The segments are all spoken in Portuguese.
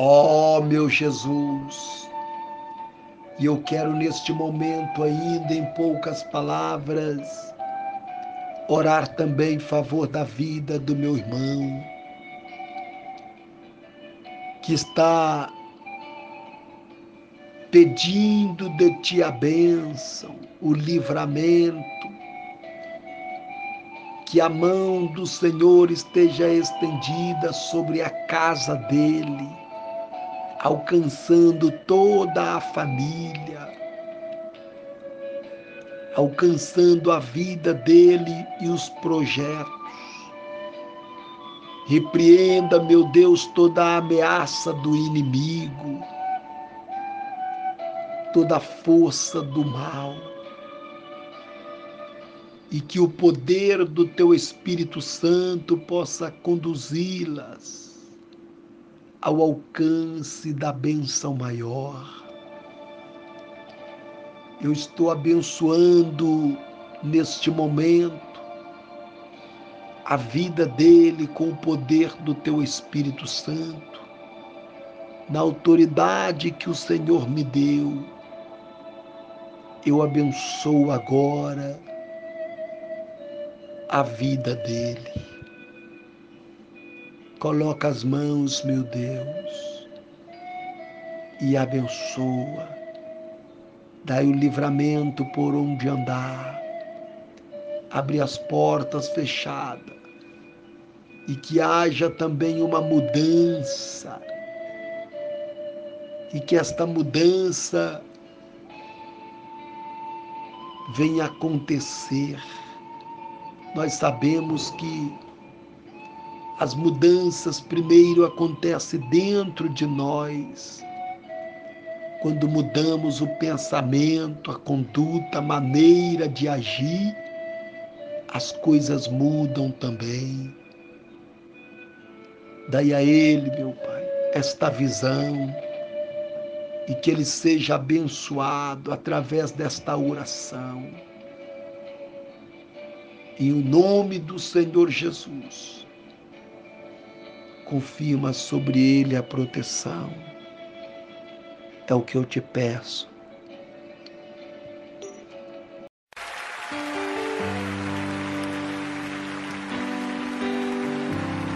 Ó oh, meu Jesus, e eu quero neste momento, ainda em poucas palavras, orar também em favor da vida do meu irmão, que está pedindo de ti a bênção, o livramento, que a mão do Senhor esteja estendida sobre a casa dele, alcançando toda a família, alcançando a vida dele e os projetos. Repreenda, meu Deus, toda a ameaça do inimigo toda a força do mal e que o poder do teu Espírito Santo possa conduzi-las ao alcance da benção maior. Eu estou abençoando neste momento a vida dele com o poder do teu Espírito Santo, na autoridade que o Senhor me deu eu abençoo agora a vida dele. Coloca as mãos, meu Deus, e abençoa. Dai o livramento por onde andar. Abre as portas fechadas. E que haja também uma mudança. E que esta mudança venha acontecer. Nós sabemos que as mudanças primeiro acontecem dentro de nós. Quando mudamos o pensamento, a conduta, a maneira de agir, as coisas mudam também. Daí a Ele, meu Pai, esta visão e que ele seja abençoado através desta oração. Em o nome do Senhor Jesus, confirma sobre ele a proteção. É o que eu te peço.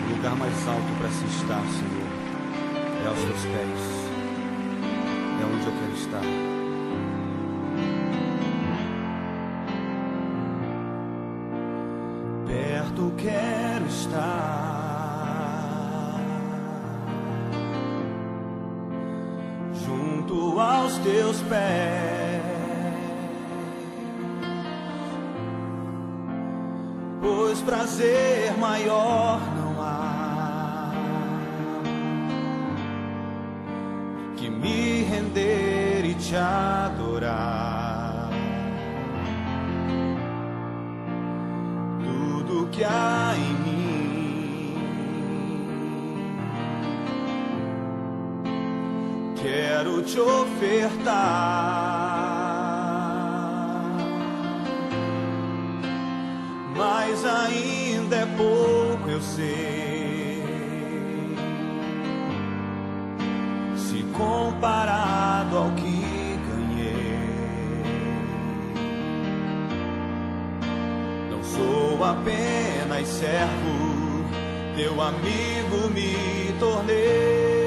O lugar mais alto para se estar, Senhor, é aos teus pés é onde eu quero estar. Perto quero estar, teus pés, pois prazer maior não há que me render e te adorar. Tudo que há em mim, quero te ofertar. Mas ainda é pouco, eu sei. Se comparado ao que ganhei. Não sou apenas servo, teu amigo me tornei.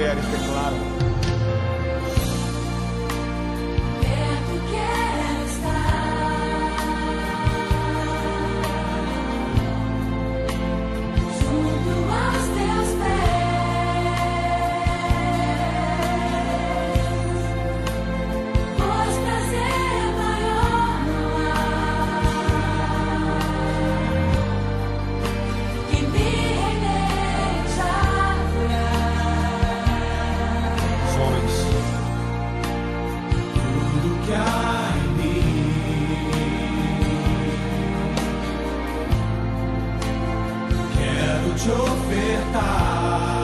Mulheres declaram. te ofertar.